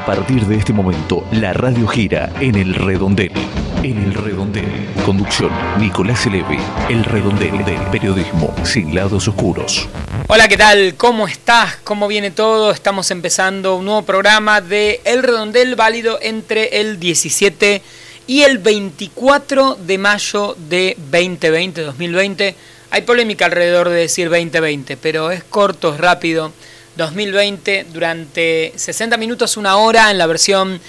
A partir de este momento, la radio gira en el redondel. En el redondel. Conducción, Nicolás Elevi. El redondel del periodismo sin lados oscuros. Hola, ¿qué tal? ¿Cómo estás? ¿Cómo viene todo? Estamos empezando un nuevo programa de El Redondel válido entre el 17 y el 24 de mayo de 2020, 2020. Hay polémica alrededor de decir 2020, pero es corto, es rápido. 2020 durante 60 minutos, una hora en la versión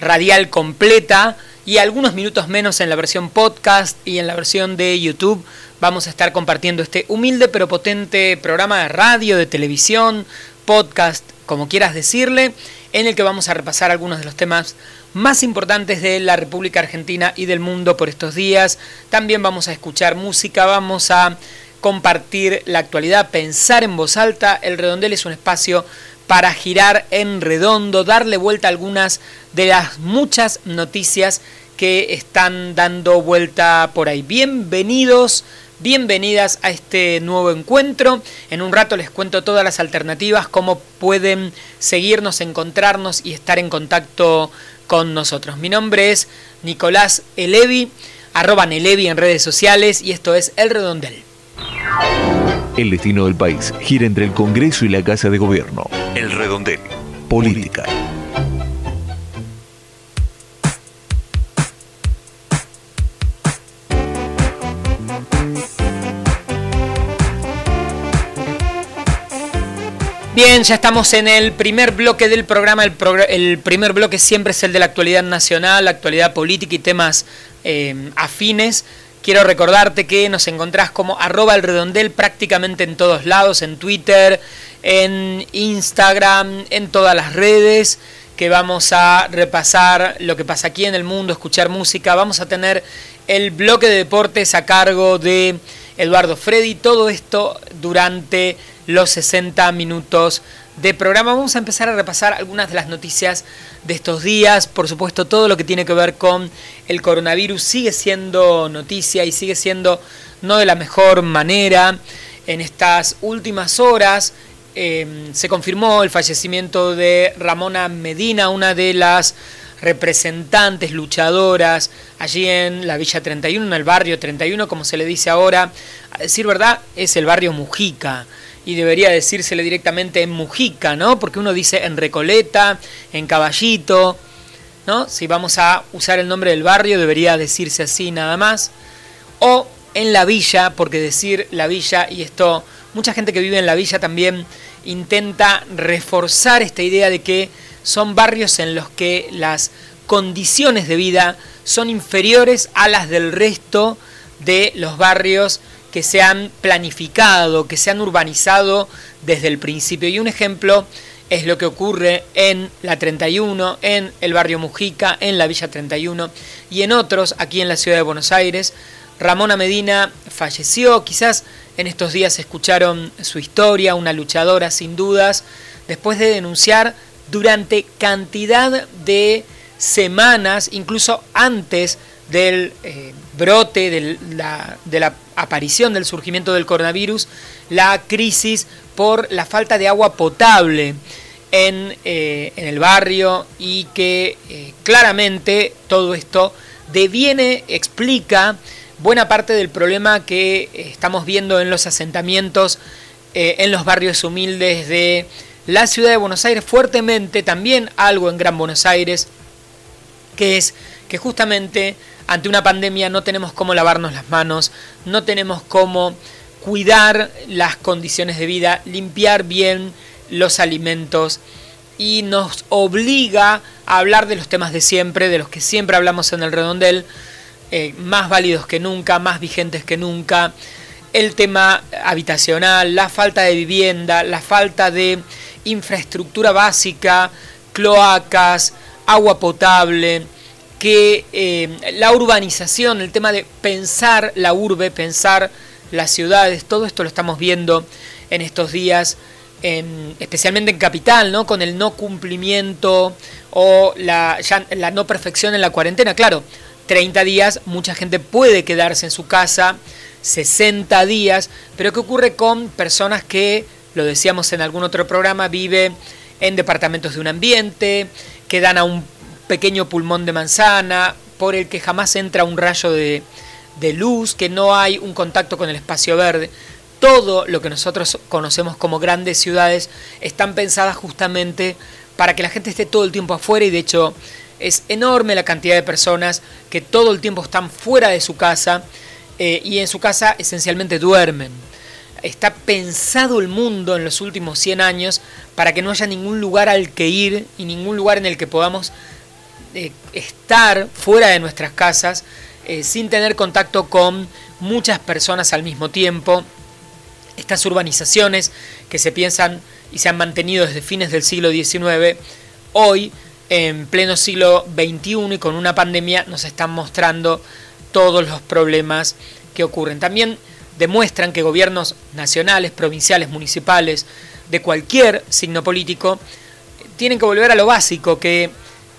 radial completa y algunos minutos menos en la versión podcast y en la versión de YouTube. Vamos a estar compartiendo este humilde pero potente programa de radio, de televisión, podcast, como quieras decirle, en el que vamos a repasar algunos de los temas más importantes de la República Argentina y del mundo por estos días. También vamos a escuchar música, vamos a compartir la actualidad, pensar en voz alta. El redondel es un espacio para girar en redondo, darle vuelta a algunas de las muchas noticias que están dando vuelta por ahí. Bienvenidos, bienvenidas a este nuevo encuentro. En un rato les cuento todas las alternativas, cómo pueden seguirnos, encontrarnos y estar en contacto con nosotros. Mi nombre es Nicolás Elevi, arroba Nelevi en redes sociales y esto es El Redondel. El destino del país gira entre el Congreso y la Casa de Gobierno. El redondel. Política. Bien, ya estamos en el primer bloque del programa. El, primer bloque siempre es el de la actualidad nacional, la actualidad política y temas eh, afines. Quiero recordarte que nos encontrás como arroba el redondel prácticamente en todos lados, en Twitter, en Instagram, en todas las redes, que vamos a repasar lo que pasa aquí en el mundo, escuchar música. Vamos a tener el bloque de deportes a cargo de Eduardo Freddy. Todo esto durante los 60 minutos de programa. Vamos a empezar a repasar algunas de las noticias de estos días. Por supuesto, todo lo que tiene que ver con el coronavirus sigue siendo noticia y sigue siendo no de la mejor manera. En estas últimas horas em, se confirmó el fallecimiento de Ramona Medina, una de las representantes, luchadoras, allí en la Villa 31, en el barrio 31, como se le dice ahora. A decir verdad, es el barrio Mujica y debería decírsele directamente en Mujica, ¿no? Porque uno dice en Recoleta, en Caballito, ¿no? Si vamos a usar el nombre del barrio, debería decirse así nada más. O en la villa, porque decir la villa, y esto, mucha gente que vive en la villa también intenta reforzar esta idea de que son barrios en los que las condiciones de vida son inferiores a las del resto de los barrios que se han planificado, que se han urbanizado desde el principio. Y un ejemplo es lo que ocurre en la 31, en el barrio Mujica, en la Villa 31 y en otros aquí en la ciudad de Buenos Aires. Ramona Medina falleció, quizás en estos días escucharon su historia, una luchadora sin dudas, después de denunciar durante cantidad de semanas, incluso antes del eh, brote, de la, de la aparición del surgimiento del coronavirus, la crisis por la falta de agua potable en, eh, en el barrio y que eh, claramente todo esto deviene, explica buena parte del problema que estamos viendo en los asentamientos, en los barrios humildes de la ciudad de Buenos Aires, fuertemente también algo en Gran Buenos Aires, que es que justamente ante una pandemia no tenemos cómo lavarnos las manos, no tenemos cómo cuidar las condiciones de vida, limpiar bien los alimentos y nos obliga a hablar de los temas de siempre, de los que siempre hablamos en el redondel, eh, más válidos que nunca, más vigentes que nunca, el tema habitacional, la falta de vivienda, la falta de infraestructura básica, cloacas, agua potable, que eh, la urbanización, el tema de pensar la urbe, pensar las ciudades, todo esto lo estamos viendo en estos días, especialmente en Capital, ¿no? con el no cumplimiento o la, la no perfección en la cuarentena. Claro, 30 días, mucha gente puede quedarse en su casa, 60 días, pero ¿qué ocurre con personas que, lo decíamos en algún otro programa, vive en departamentos de un ambiente, que dan a un pequeño pulmón de manzana, por el que jamás entra un rayo de, luz, que no hay un contacto con el espacio verde. Todo lo que nosotros conocemos como grandes ciudades están pensadas justamente para que la gente esté todo el tiempo afuera y de hecho es enorme la cantidad de personas que todo el tiempo están fuera de su casa eh, y en su casa esencialmente duermen. Está pensado el mundo en los últimos 100 años para que no haya ningún lugar al que ir y ningún lugar en el que podamos estar fuera de nuestras casas eh, sin tener contacto con muchas personas al mismo tiempo. Estas urbanizaciones que se piensan y se han mantenido desde fines del siglo XIX, hoy, en pleno siglo XXI y con una pandemia, nos están mostrando todos los problemas que ocurren. También demuestran que gobiernos nacionales, provinciales, municipales, de cualquier signo político, tienen que volver a lo básico que,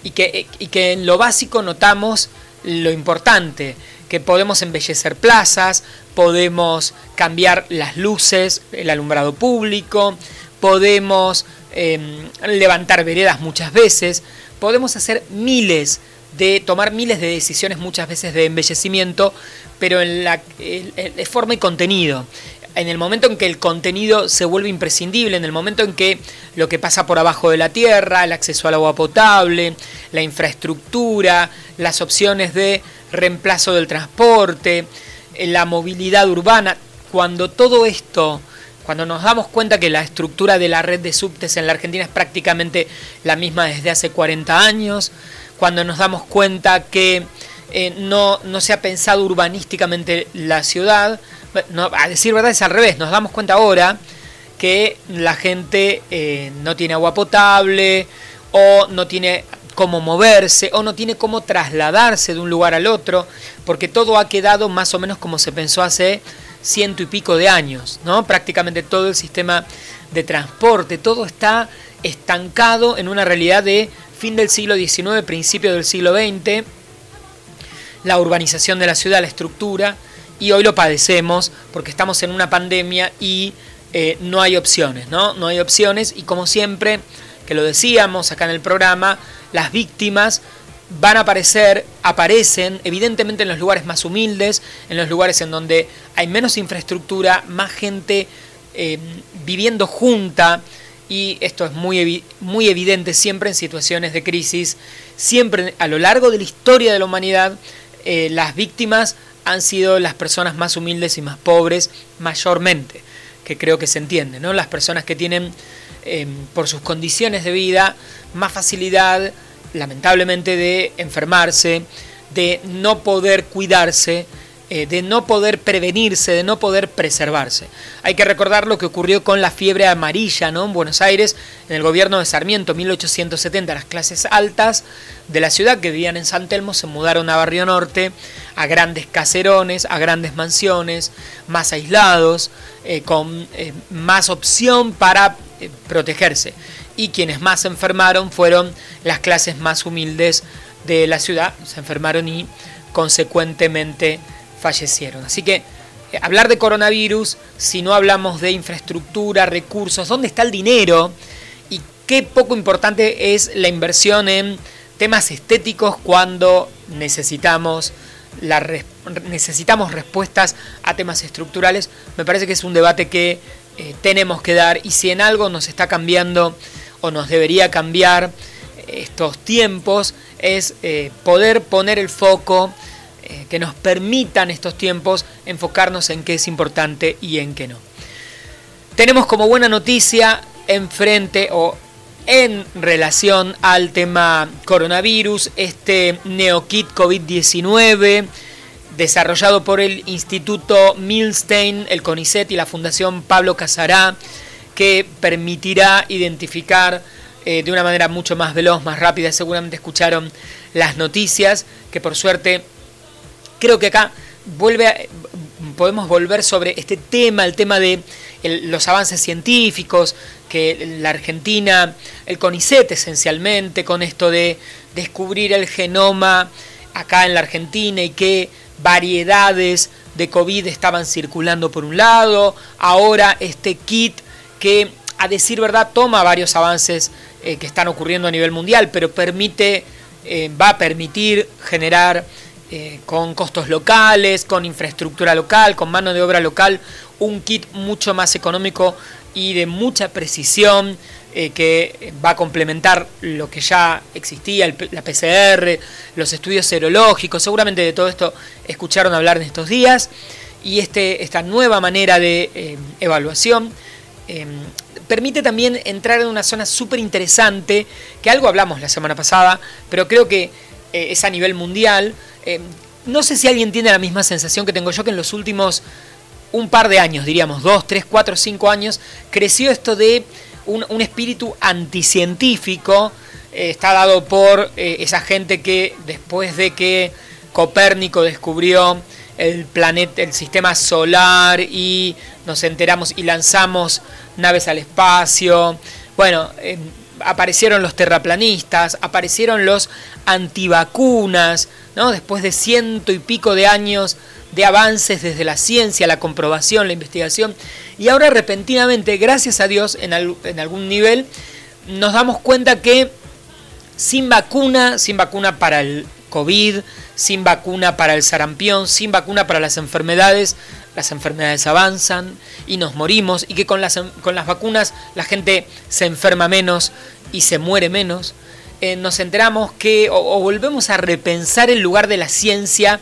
y, que, y que en lo básico notamos lo importante, que podemos embellecer plazas, podemos cambiar las luces, el alumbrado público, podemos em, levantar veredas muchas veces, podemos hacer miles de tomar miles de decisiones muchas veces de embellecimiento, pero en la forma y contenido. En el momento en que el contenido se vuelve imprescindible, en el momento en que lo que pasa por abajo de la tierra, el acceso al agua potable, la infraestructura, las opciones de reemplazo del transporte, la movilidad urbana, cuando todo esto cuando nos damos cuenta que la estructura de la red de subtes en la Argentina es prácticamente la misma desde hace 40 años, cuando nos damos cuenta que eh, no, no, se ha pensado urbanísticamente la ciudad, a decir verdad es al revés, nos damos cuenta ahora que la gente eh, no tiene agua potable o no tiene cómo moverse o no tiene cómo trasladarse de un lugar al otro, porque todo ha quedado más o menos como se pensó hace ciento y pico de años, ¿no? Prácticamente todo el sistema de transporte, todo está estancado en una realidad de fin del siglo XIX, principio del siglo XX, la urbanización de la ciudad, la estructura, y hoy lo padecemos porque estamos en una pandemia y eh, no hay opciones, ¿no? No hay opciones y como siempre, que lo decíamos acá en el programa, las víctimas van a aparecer, aparecen evidentemente en los lugares más humildes, en los lugares en donde hay menos infraestructura, más gente eh, viviendo junta, y esto es muy, muy evidente siempre en situaciones de crisis, siempre a lo largo de la historia de la humanidad, eh, las víctimas han sido las personas más humildes y más pobres mayormente, que creo que se entiende, ¿no? Las personas que tienen, eh, por sus condiciones de vida, más facilidad, lamentablemente, de enfermarse, de no poder cuidarse, eh, de no poder prevenirse, de no poder preservarse. Hay que recordar lo que ocurrió con la fiebre amarilla ¿no? en Buenos Aires, en el gobierno de Sarmiento, 1870. Las clases altas de la ciudad que vivían en San Telmo se mudaron a Barrio Norte, a grandes caserones, a grandes mansiones, más aislados, eh, con eh, más opción para protegerse. Y quienes más se enfermaron fueron las clases más humildes de la ciudad, se enfermaron y consecuentemente fallecieron. Así que eh, hablar de coronavirus, si no hablamos de infraestructura, recursos, ¿dónde está el dinero? Y qué poco importante es la inversión en temas estéticos cuando necesitamos, necesitamos respuestas a temas estructurales. Me parece que es un debate que eh, tenemos que dar y si en algo nos está cambiando o nos debería cambiar estos tiempos es eh, poder poner el foco eh, que nos permitan estos tiempos enfocarnos en qué es importante y en qué no. Tenemos como buena noticia enfrente o en relación al tema coronavirus, este NeoKit COVID-19 desarrollado por el Instituto Milstein, el CONICET y la Fundación Pablo Casará, que permitirá identificar eh, de una manera mucho más veloz, más rápida. Seguramente escucharon las noticias, que por suerte creo que acá vuelve podemos volver sobre este tema, el tema de los avances científicos, que la Argentina, el CONICET esencialmente, con esto de descubrir el genoma acá en la Argentina y qué variedades de COVID estaban circulando por un lado, ahora este kit que a decir verdad, toma varios avances eh, que están ocurriendo a nivel mundial, pero permite, eh, va a permitir generar eh, con costos locales, con infraestructura local, con mano de obra local, un kit mucho más económico y de mucha precisión que va a complementar lo que ya existía, la PCR, los estudios serológicos, seguramente de todo esto escucharon hablar en estos días, y este, esta nueva manera de evaluación permite también entrar en una zona súper interesante, que algo hablamos la semana pasada, pero creo que eh, es a nivel mundial. Eh, no sé si alguien tiene la misma sensación que tengo yo, que en los últimos un par de años, diríamos, dos, tres, cuatro, cinco años, creció esto de un, espíritu anticientífico, eh, está dado por esa gente que después de que Copérnico descubrió el planeta, el sistema solar y nos enteramos y lanzamos naves al espacio. Bueno, em, aparecieron los terraplanistas, aparecieron los antivacunas, Después de ciento y pico de años de avances desde la ciencia, la comprobación, la investigación, y ahora repentinamente, gracias a Dios, en, en algún nivel, nos damos cuenta que sin vacuna, sin vacuna para el COVID, sin vacuna para el sarampión, sin vacuna para las enfermedades, las enfermedades avanzan y nos morimos y que con las vacunas la gente se enferma menos y se muere menos, eh, nos enteramos que o volvemos a repensar el lugar de la ciencia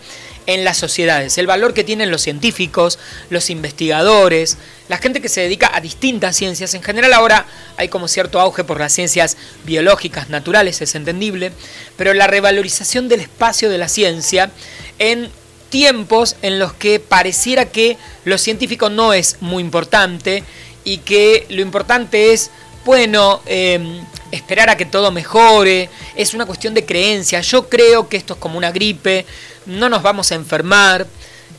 en las sociedades, el valor que tienen los científicos, los investigadores, la gente que se dedica a distintas ciencias. En general ahora hay como cierto auge por las ciencias biológicas, naturales, es entendible, pero la revalorización del espacio de la ciencia en tiempos en los que pareciera que lo científico no es muy importante y que lo importante es, bueno, em, esperar a que todo mejore, es una cuestión de creencia. Yo creo que esto es como una gripe, no nos vamos a enfermar,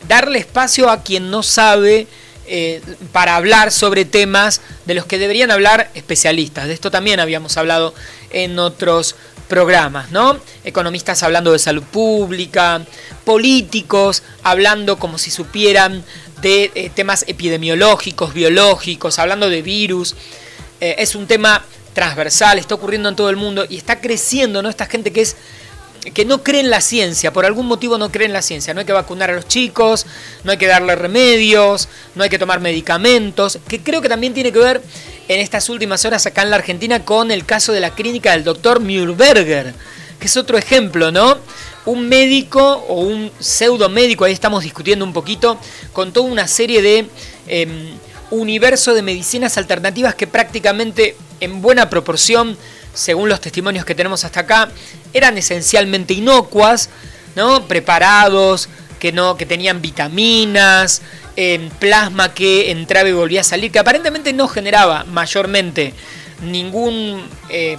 darle espacio a quien no sabe eh, para hablar sobre temas de los que deberían hablar especialistas. De esto también habíamos hablado en otros programas, ¿no? Economistas hablando de salud pública, políticos hablando como si supieran de eh, temas epidemiológicos, biológicos, hablando de virus. Eh, es un tema transversal, está ocurriendo en todo el mundo y está creciendo, ¿no? Esta gente que es que no cree en la ciencia, por algún motivo no cree en la ciencia. No hay que vacunar a los chicos, no hay que darle remedios, no hay que tomar medicamentos, que creo que también tiene que ver en estas últimas horas acá en la Argentina con el caso de la clínica del doctor Mühlberger, que es otro ejemplo, ¿no? Un médico o un pseudo médico, ahí estamos discutiendo un poquito, con toda una serie de em, universo de medicinas alternativas que prácticamente en buena proporción según los testimonios que tenemos hasta acá, eran esencialmente inocuas, ¿no? preparados, que, no, que tenían vitaminas, plasma que entraba y volvía a salir, que aparentemente no generaba mayormente ningún, eh,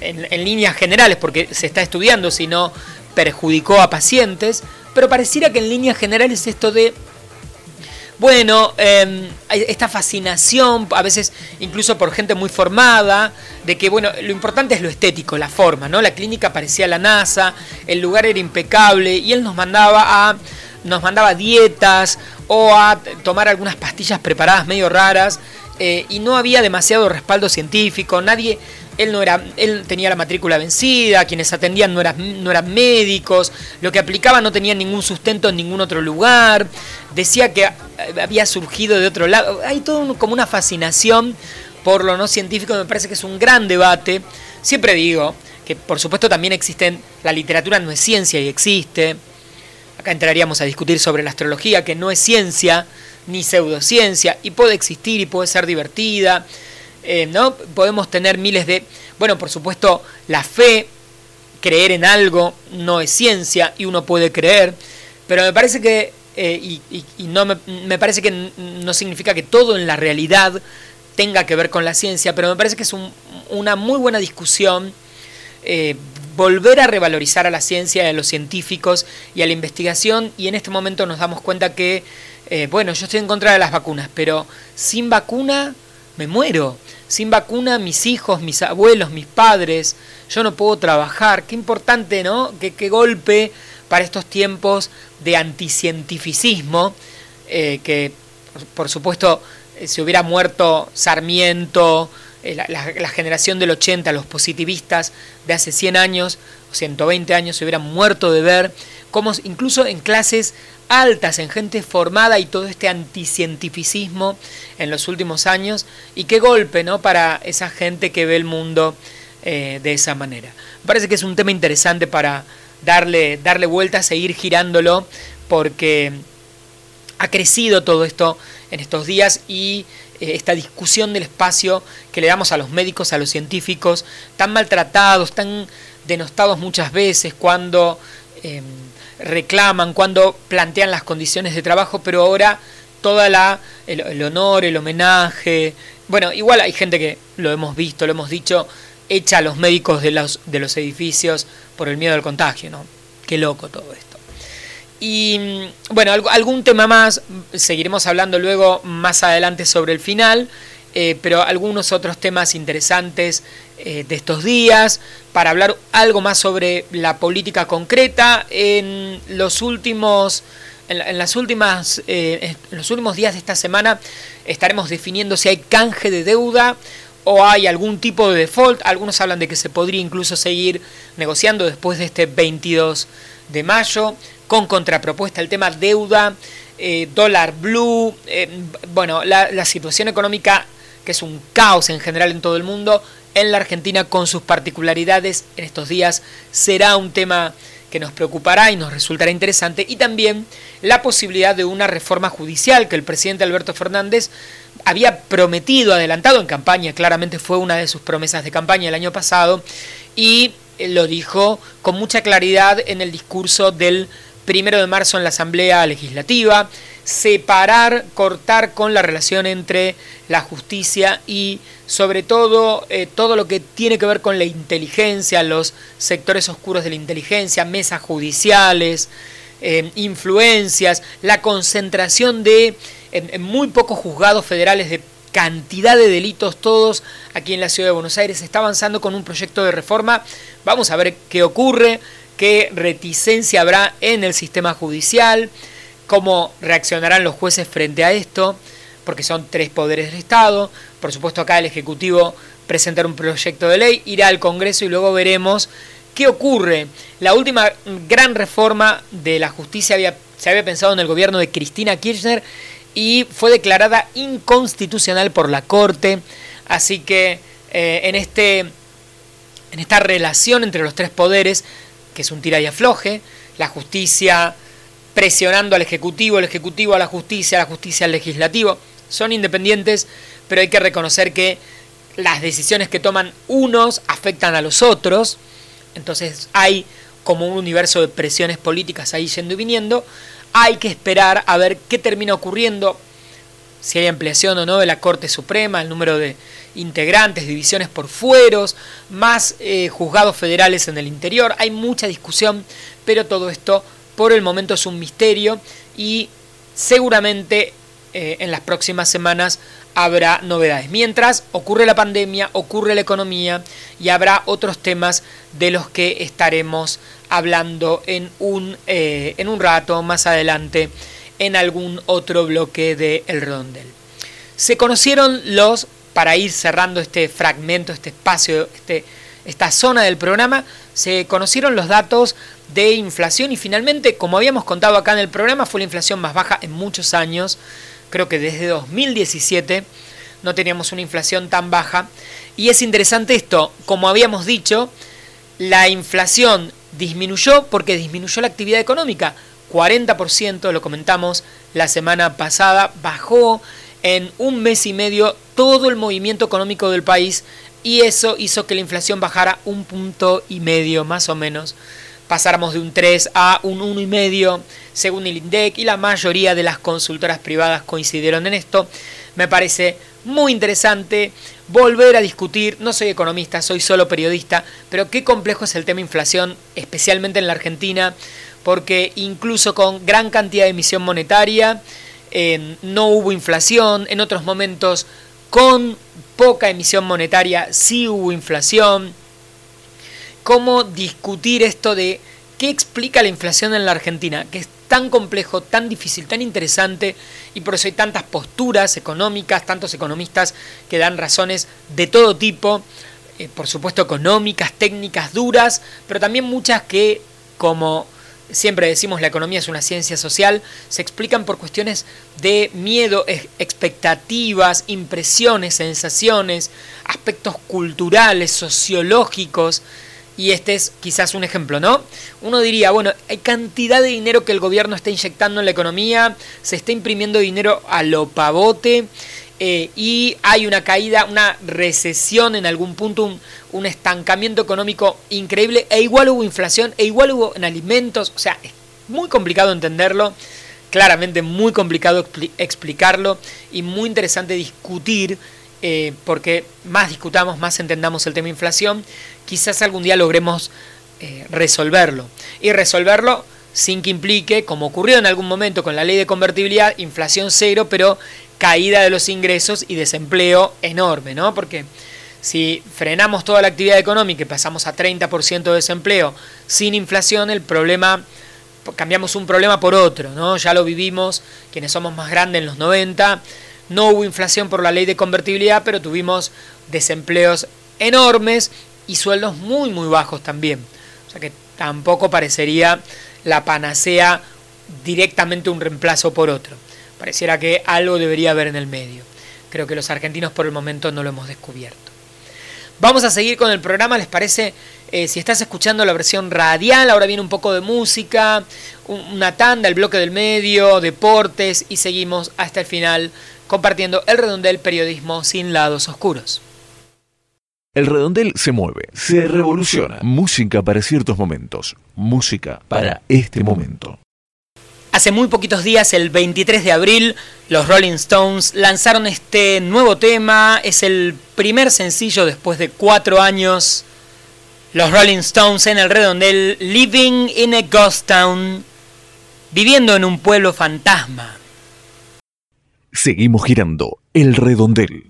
en, en, líneas generales, porque se está estudiando si no perjudicó a pacientes, pero pareciera que en líneas generales esto de bueno, em, esta fascinación, a veces incluso por gente muy formada, de que, bueno, lo importante es lo estético, la forma, ¿no? La clínica parecía la NASA, el lugar era impecable y él nos mandaba a nos mandaba dietas o a tomar algunas pastillas preparadas medio raras eh, y no había demasiado respaldo científico, nadie él no era, él tenía la matrícula vencida, quienes atendían no eran, no eran médicos, lo que aplicaba no tenía ningún sustento en ningún otro lugar, decía que había surgido de otro lado. Hay todo como una fascinación por lo no científico, me parece que es un gran debate. Siempre digo que por supuesto también existen, la literatura no es ciencia y existe. Acá entraríamos a discutir sobre la astrología, que no es ciencia ni pseudociencia, y puede existir y puede ser divertida eh, ¿no? Podemos tener miles de... Bueno, por supuesto, la fe, creer en algo, no es ciencia y uno puede creer, pero me parece que, eh, y, no me, parece que no significa que todo en la realidad tenga que ver con la ciencia, pero me parece que es una muy buena discusión eh, volver a revalorizar a la ciencia, a los científicos y a la investigación, y en este momento nos damos cuenta que, bueno, yo estoy en contra de las vacunas, pero sin vacuna me muero. Sin vacuna, mis hijos, mis abuelos, mis padres, yo no puedo trabajar. Qué importante, ¿no? Qué, golpe para estos tiempos de anticientificismo, eh, que por supuesto eh, se hubiera muerto Sarmiento, eh, la, generación del 80, los positivistas de hace 100 años o 120 años se hubieran muerto de ver cómo incluso en clases altas, en gente formada y todo este anticientificismo en los últimos años y qué golpe ¿no? para esa gente que ve el mundo de esa manera. Me parece que es un tema interesante para darle, darle vuelta, seguir girándolo porque ha crecido todo esto en estos días y eh, esta discusión del espacio que le damos a los médicos, a los científicos, tan maltratados, tan denostados muchas veces cuando em, reclaman, cuando plantean las condiciones de trabajo, pero ahora toda la el, honor, el homenaje, bueno, igual hay gente que lo hemos visto, lo hemos dicho, echa a los médicos de los, de los edificios por el miedo al contagio, ¿no? Qué loco todo esto. Y mm, bueno, algún tema más, seguiremos hablando luego más adelante sobre el final, eh, pero algunos otros temas interesantes eh, de estos días, para hablar algo más sobre la política concreta. En los últimos, las últimas, eh, en los últimos días de esta semana estaremos definiendo si hay canje de deuda o hay algún tipo de default. Algunos hablan de que se podría incluso seguir negociando después de este 22 de mayo con contrapropuesta el tema deuda, eh, dólar blue, eh, bueno, la, situación económica que es un caos en general en todo el mundo, en la Argentina con sus particularidades en estos días será un tema que nos preocupará y nos resultará interesante, y también la posibilidad de una reforma judicial que el presidente Alberto Fernández había prometido, adelantado en campaña, claramente fue una de sus promesas de campaña el año pasado, y lo dijo con mucha claridad en el discurso del primero de marzo en la Asamblea Legislativa, separar, cortar con la relación entre la justicia y sobre todo eh, todo lo que tiene que ver con la inteligencia, los sectores oscuros de la inteligencia, mesas judiciales, eh, influencias, la concentración de muy pocos juzgados federales de cantidad de delitos todos aquí en la ciudad de Buenos Aires. está avanzando con un proyecto de reforma. Vamos a ver qué ocurre qué reticencia habrá en el sistema judicial, cómo reaccionarán los jueces frente a esto, porque son tres poderes del Estado. Por supuesto acá el Ejecutivo presentará un proyecto de ley, irá al Congreso y luego veremos qué ocurre. La última gran reforma de la justicia había, se había pensado en el gobierno de Cristina Kirchner y fue declarada inconstitucional por la Corte. Así que eh, en, este, en esta relación entre los tres poderes que es un tira y afloje, la justicia presionando al Ejecutivo, el Ejecutivo a la justicia, la justicia al Legislativo, son independientes, pero hay que reconocer que las decisiones que toman unos afectan a los otros, entonces hay como un universo de presiones políticas ahí yendo y viniendo, hay que esperar a ver qué termina ocurriendo, si hay ampliación o no de la Corte Suprema, el número de integrantes, divisiones por fueros, más eh, juzgados federales en el interior. Hay mucha discusión, pero todo esto por el momento es un misterio y seguramente eh, en las próximas semanas habrá novedades. Mientras ocurre la pandemia, ocurre la economía y habrá otros temas de los que estaremos hablando en un, eh, en un rato más adelante en algún otro bloque de El Rondel. Se conocieron los para ir cerrando este fragmento, este espacio, este, esta zona del programa, se conocieron los datos de inflación y finalmente, como habíamos contado acá en el programa, fue la inflación más baja en muchos años. Creo que desde 2017 no teníamos una inflación tan baja. Y es interesante esto, como habíamos dicho, la inflación disminuyó porque disminuyó la actividad económica. 40%, lo comentamos la semana pasada, bajó en un mes y medio todo el movimiento económico del país y eso hizo que la inflación bajara un punto y medio más o menos. Pasáramos de un 3 a un 1,5 según el INDEC y la mayoría de las consultoras privadas coincidieron en esto. Me parece muy interesante volver a discutir, no soy economista, soy solo periodista, pero qué complejo es el tema inflación, especialmente en la Argentina, porque incluso con gran cantidad de emisión monetaria, no hubo inflación, en otros momentos con poca emisión monetaria sí hubo inflación. ¿Cómo discutir esto de qué explica la inflación en la Argentina? Que tan complejo, tan difícil, tan interesante y por eso hay tantas posturas económicas, tantos economistas que dan razones de todo tipo, eh, por supuesto económicas, técnicas duras, pero también muchas que como siempre decimos la economía es una ciencia social, se explican por cuestiones de miedo, expectativas, impresiones, sensaciones, aspectos culturales, sociológicos, y este es quizás un ejemplo, ¿no? Uno diría, bueno, hay cantidad de dinero que el gobierno está inyectando en la economía, se está imprimiendo dinero a lo pavote eh, y hay una caída, una recesión en algún punto, un, estancamiento económico increíble, e igual hubo inflación, e igual hubo en alimentos, o sea, es muy complicado entenderlo, claramente muy complicado explicarlo y muy interesante discutir eh, porque más discutamos, más entendamos el tema inflación, quizás algún día logremos eh, resolverlo. Y resolverlo sin que implique, como ocurrió en algún momento con la ley de convertibilidad, inflación cero, pero caída de los ingresos y desempleo enorme, ¿no? Porque si frenamos toda la actividad económica y pasamos a 30% de desempleo sin inflación, el problema, cambiamos un problema por otro, ¿no? Ya lo vivimos, quienes somos más grandes en los 90, no hubo inflación por la ley de convertibilidad, pero tuvimos desempleos enormes y sueldos muy, muy bajos también. O sea que tampoco parecería la panacea directamente un reemplazo por otro. Pareciera que algo debería haber en el medio. Creo que los argentinos por el momento no lo hemos descubierto. Vamos a seguir con el programa, ¿les parece? Eh, si estás escuchando la versión radial, ahora viene un poco de música, una tanda, el bloque del medio, deportes y seguimos hasta el final compartiendo el redondel periodismo sin lados oscuros. El redondel se mueve, se revoluciona. Música para ciertos momentos, música para este momento. Hace muy poquitos días, el 23 de abril, los Rolling Stones lanzaron este nuevo tema. Es el primer sencillo después de cuatro años. Los Rolling Stones en el redondel, Living in a Ghost Town, viviendo en un pueblo fantasma. Seguimos girando el redondel.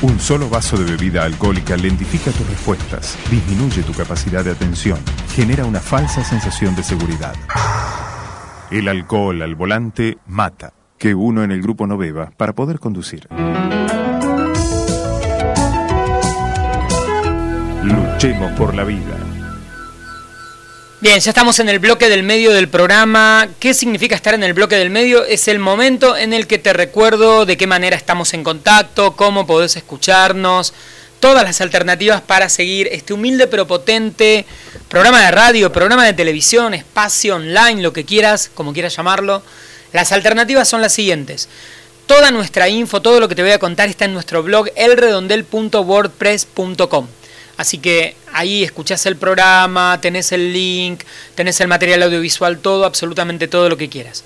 Un solo vaso de bebida alcohólica lentifica tus respuestas, disminuye tu capacidad de atención, genera una falsa sensación de seguridad. El alcohol al volante mata. Que uno en el grupo no beba para poder conducir. Por la vida. Bien, ya estamos en el bloque del medio del programa. ¿Qué significa estar en el bloque del medio? Es el momento en el que te recuerdo de qué manera estamos en contacto, cómo podés escucharnos, todas las alternativas para seguir este humilde pero potente programa de radio, programa de televisión, espacio online, lo que quieras, como quieras llamarlo. Las alternativas son las siguientes. Toda nuestra info, todo lo que te voy a contar está en nuestro blog elredondel.wordpress.com. Así que ahí escuchás el programa, tenés el link, tenés el material audiovisual, todo, absolutamente todo lo que quieras.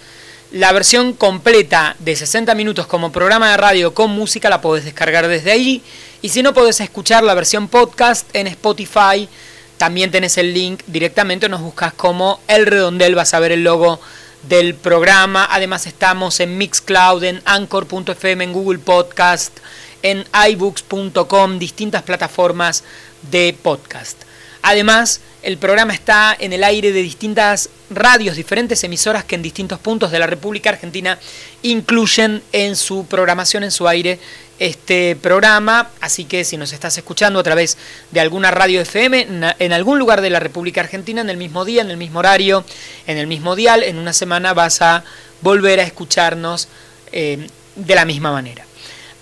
La versión completa de 60 minutos como programa de radio con música la podés descargar desde allí. Y si no podés escuchar la versión podcast en Spotify, también tenés el link directamente, nos buscas como El Redondel, vas a ver el logo del programa. Además estamos en Mixcloud, en Anchor.fm, en Google Podcast, en iBooks.com, distintas plataformas de podcast. Además, el programa está en el aire de distintas radios, diferentes emisoras que en distintos puntos de la República Argentina incluyen en su programación, en su aire, este programa. Así que si nos estás escuchando a través de alguna radio FM en algún lugar de la República Argentina, en el mismo día, en el mismo horario, en el mismo dial, en una semana vas a volver a escucharnos eh, de la misma manera.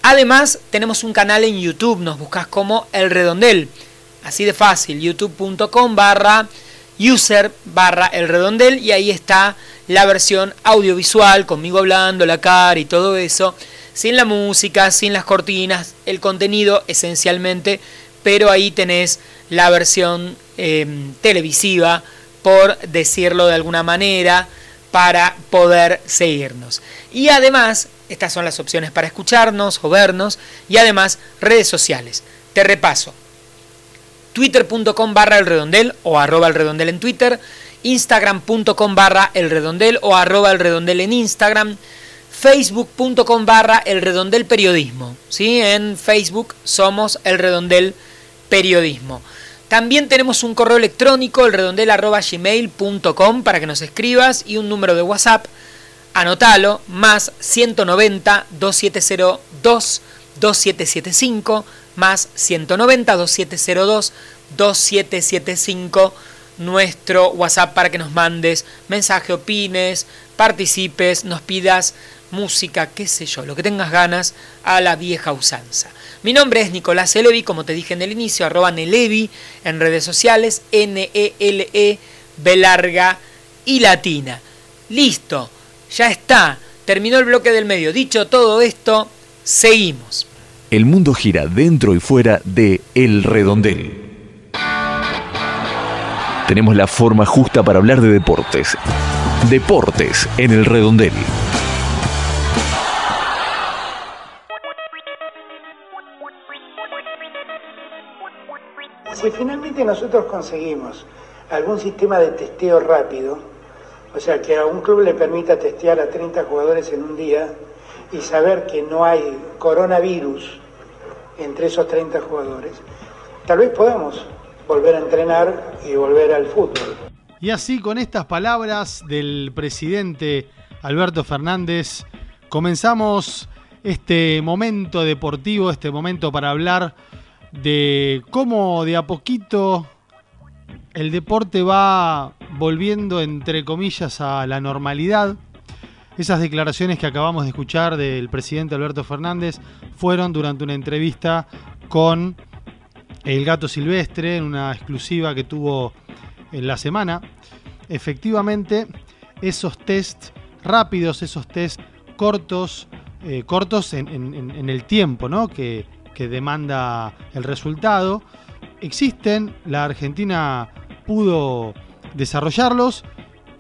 Además, tenemos un canal en YouTube, nos buscas como El Redondel. Así de fácil, youtube.com barra user barra El Redondel y ahí está la versión audiovisual, conmigo hablando, la cara y todo eso, sin la música, sin las cortinas, el contenido esencialmente, pero ahí tenés la versión em, televisiva, por decirlo de alguna manera, para poder seguirnos. Y además estas son las opciones para escucharnos o vernos y además redes sociales. Te repaso. Twitter.com barra el redondel o arroba el redondel en Twitter. Instagram.com barra el redondel o arroba el redondel en Instagram. facebook.com barra el redondel periodismo. ¿sí? En Facebook somos el redondel periodismo. También tenemos un correo electrónico, elredondel.gmail.com para que nos escribas y un número de WhatsApp. Anotalo, más 190 2702 2775 más 190 2702 2775 nuestro WhatsApp para que nos mandes mensaje, opines, participes, nos pidas música, qué sé yo, lo que tengas ganas a la vieja usanza. Mi nombre es Nicolás Elevi, como te dije en el inicio, arroba Nelevi en redes sociales, N-E-L-E, -E, B larga y latina. Listo, ya está, terminó el bloque del medio. Dicho todo esto, seguimos. El mundo gira dentro y fuera de El Redondel. Tenemos la forma justa para hablar de deportes. Deportes en El Redondel. Si finalmente nosotros conseguimos algún sistema de testeo rápido, o sea, que a un club le permita testear a 30 jugadores en un día y saber que no hay coronavirus entre esos 30 jugadores, tal vez podamos volver a entrenar y volver al fútbol. Y así con estas palabras del presidente Alberto Fernández, comenzamos este momento deportivo, este momento para hablar de cómo de a poquito el deporte va volviendo, entre comillas, a la normalidad. Esas declaraciones que acabamos de escuchar del presidente Alberto Fernández fueron durante una entrevista con el gato silvestre en una exclusiva que tuvo en la semana. Efectivamente, esos test rápidos, esos test cortos, eh, cortos en, el tiempo, ¿no? Que, que demanda el resultado. Existen, la Argentina pudo desarrollarlos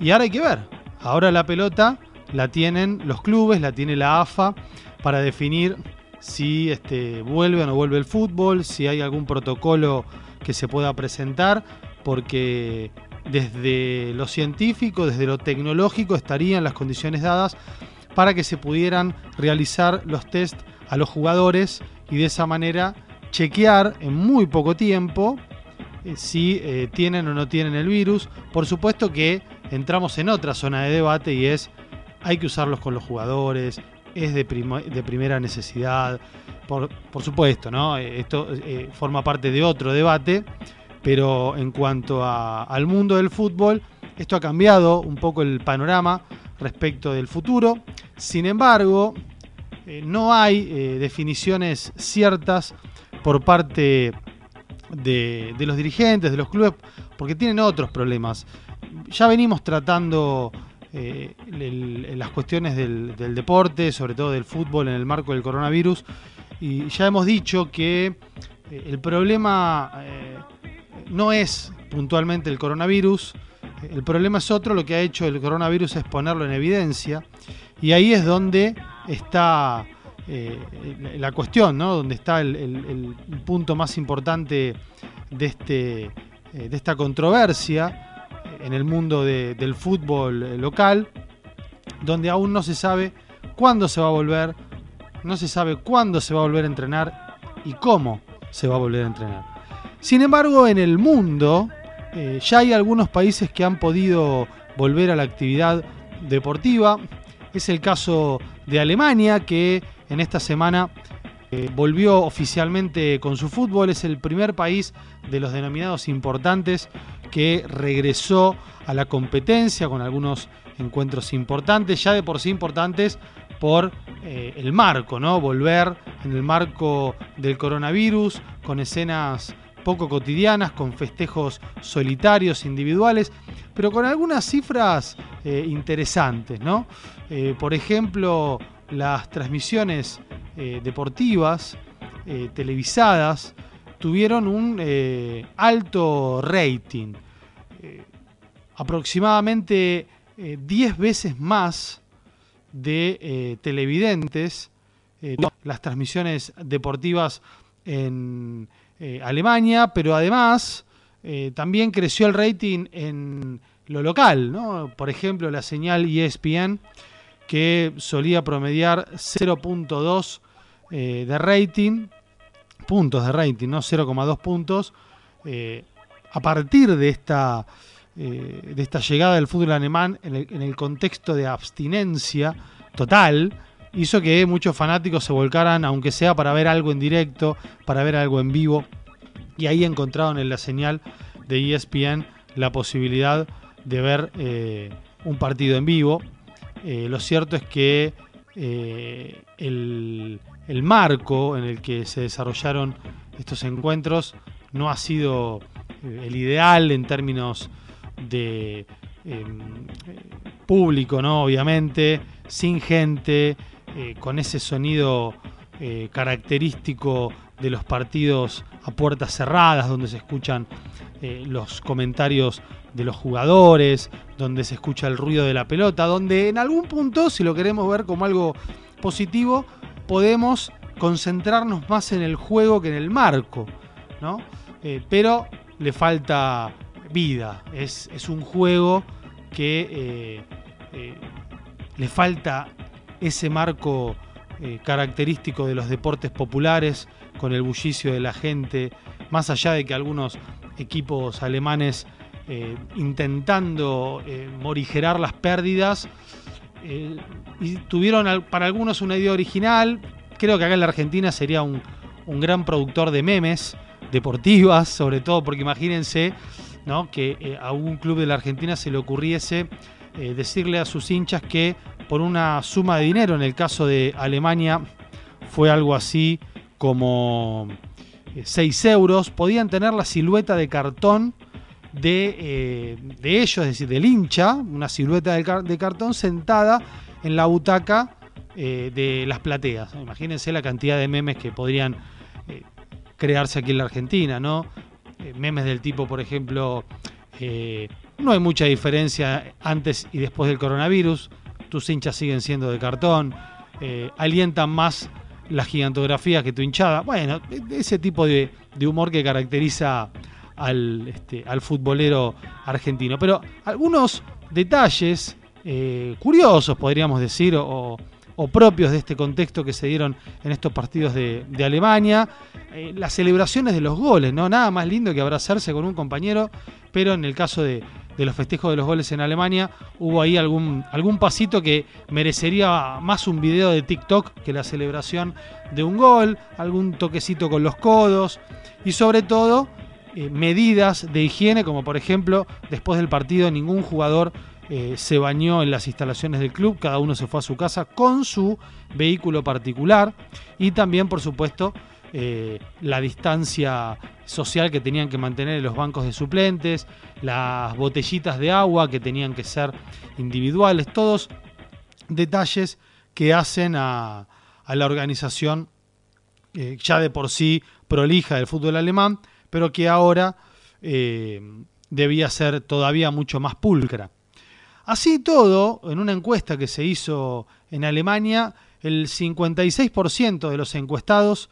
y ahora hay que ver. Ahora la pelota la tienen los clubes, la tiene la AFA para definir si este, vuelve o no vuelve el fútbol, si hay algún protocolo que se pueda presentar, porque desde lo científico, desde lo tecnológico, estarían las condiciones dadas para que se pudieran realizar los test a los jugadores y de esa manera chequear en muy poco tiempo eh, si eh, tienen o no tienen el virus. Por supuesto que entramos en otra zona de debate y es hay que usarlos con los jugadores, es de, primera necesidad. Por, por, supuesto, ¿no? Eh, esto eh, forma parte de otro debate, pero en cuanto a, al mundo del fútbol, esto ha cambiado un poco el panorama respecto del futuro. Sin embargo, eh, no hay definiciones ciertas por parte de, de, los dirigentes, de los clubes, porque tienen otros problemas. Ya venimos tratando eh, las cuestiones del, deporte, sobre todo del fútbol en el marco del coronavirus, y ya hemos dicho que eh, el problema eh, no es puntualmente el coronavirus, el problema es otro, lo que ha hecho el coronavirus es ponerlo en evidencia, y ahí es donde está la cuestión, ¿no? donde está el, el, punto más importante de, este, de esta controversia en el mundo de, del fútbol local, donde aún no se sabe cuándo se va a volver, no se sabe cuándo se va a volver a entrenar y cómo se va a volver a entrenar. Sin embargo, en el mundo eh, ya hay algunos países que han podido volver a la actividad deportiva. Es el caso de Alemania, que en esta semana eh, volvió oficialmente con su fútbol. Es el primer país de los denominados importantes que regresó a la competencia con algunos encuentros importantes, ya de por sí importantes por eh, el marco, ¿no? Volver en el marco del coronavirus, con escenas poco cotidianas, con festejos solitarios, individuales, pero con algunas cifras eh, interesantes, ¿no? Eh, por ejemplo, las transmisiones deportivas televisadas tuvieron un alto rating, aproximadamente 10 veces más de televidentes, las transmisiones deportivas en eh, Alemania, pero además eh, también creció el rating en lo local, ¿no? Por ejemplo, la señal ESPN que solía promediar 0.2 eh, de rating, puntos de rating, no 0,2 puntos. Eh, a partir de esta, de esta llegada del fútbol alemán en el, contexto de abstinencia total, hizo que muchos fanáticos se volcaran, aunque sea para ver algo en directo, para ver algo en vivo. Y ahí encontraron en la señal de ESPN la posibilidad de ver eh, un partido en vivo. Eh, lo cierto es que eh, el, el, marco en el que se desarrollaron estos encuentros no ha sido el ideal en términos de em, público, ¿no? Obviamente, sin gente, con ese sonido característico de los partidos a puertas cerradas, donde se escuchan eh, los comentarios de los jugadores, donde se escucha el ruido de la pelota, donde en algún punto, si lo queremos ver como algo positivo, podemos concentrarnos más en el juego que en el marco, ¿no? Eh, pero le falta vida, es, es un juego que eh, le falta ese marco característico de los deportes populares, con el bullicio de la gente, más allá de que algunos equipos alemanes eh, intentando eh, morigerar las pérdidas, eh, y tuvieron para algunos una idea original, creo que acá en la Argentina sería un, un gran productor de memes deportivas, sobre todo porque imagínense ¿no? que a un club de la Argentina se le ocurriese decirle a sus hinchas que por una suma de dinero, en el caso de Alemania fue algo así como 6 eh, euros, podían tener la silueta de cartón de, eh, de ellos, es decir, del hincha, una silueta de, cartón sentada en la butaca eh, de las plateas. Imagínense la cantidad de memes que podrían crearse aquí en la Argentina, ¿no? Memes del tipo, por ejemplo, no hay mucha diferencia antes y después del coronavirus, tus hinchas siguen siendo de cartón, alientan más la gigantografía que tu hinchada. Bueno, ese tipo de, humor que caracteriza al, este, al, futbolero argentino. Pero algunos detalles eh, curiosos, podríamos decir, o, propios de este contexto que se dieron en estos partidos de, Alemania. Eh, las celebraciones de los goles, ¿no? Nada más lindo que abrazarse con un compañero, pero en el caso de, de los festejos de los goles en Alemania, hubo ahí algún, algún pasito que merecería más un video de TikTok que la celebración de un gol, algún toquecito con los codos y sobre todo eh, medidas de higiene, como por ejemplo, después del partido ningún jugador eh, se bañó en las instalaciones del club, cada uno se fue a su casa con su vehículo particular y también, por supuesto, eh, la distancia social que tenían que mantener en los bancos de suplentes, las botellitas de agua que tenían que ser individuales, todos detalles que hacen a, la organización eh, ya de por sí prolija del fútbol alemán, pero que ahora debía ser todavía mucho más pulcra. Así todo, en una encuesta que se hizo en Alemania, el 56% de los encuestados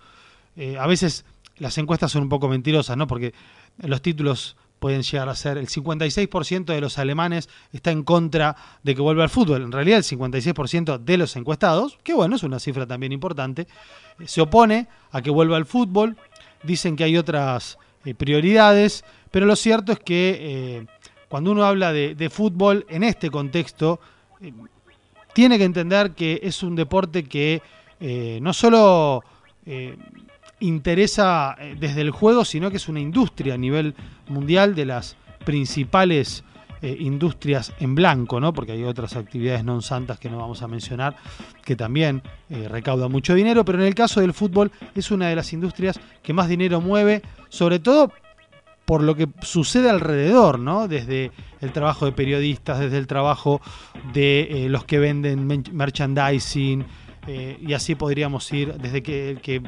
eh, a veces las encuestas son un poco mentirosas, ¿no? Porque los títulos pueden llegar a ser el 56% de los alemanes está en contra de que vuelva al fútbol. En realidad el 56% de los encuestados, que bueno, es una cifra también importante, eh, se opone a que vuelva al fútbol. Dicen que hay otras eh, prioridades, pero lo cierto es que cuando uno habla de, fútbol en este contexto, tiene que entender que es un deporte que no solo interesa eh, desde el juego, sino que es una industria a nivel mundial de las principales eh, industrias en blanco, ¿no? porque hay otras actividades non santas que no vamos a mencionar que también eh, recaudan mucho dinero, pero en el caso del fútbol es una de las industrias que más dinero mueve, sobre todo por lo que sucede alrededor, ¿no? Desde el trabajo de periodistas, desde el trabajo de los que venden merchandising, eh, y así podríamos ir desde que el que eh,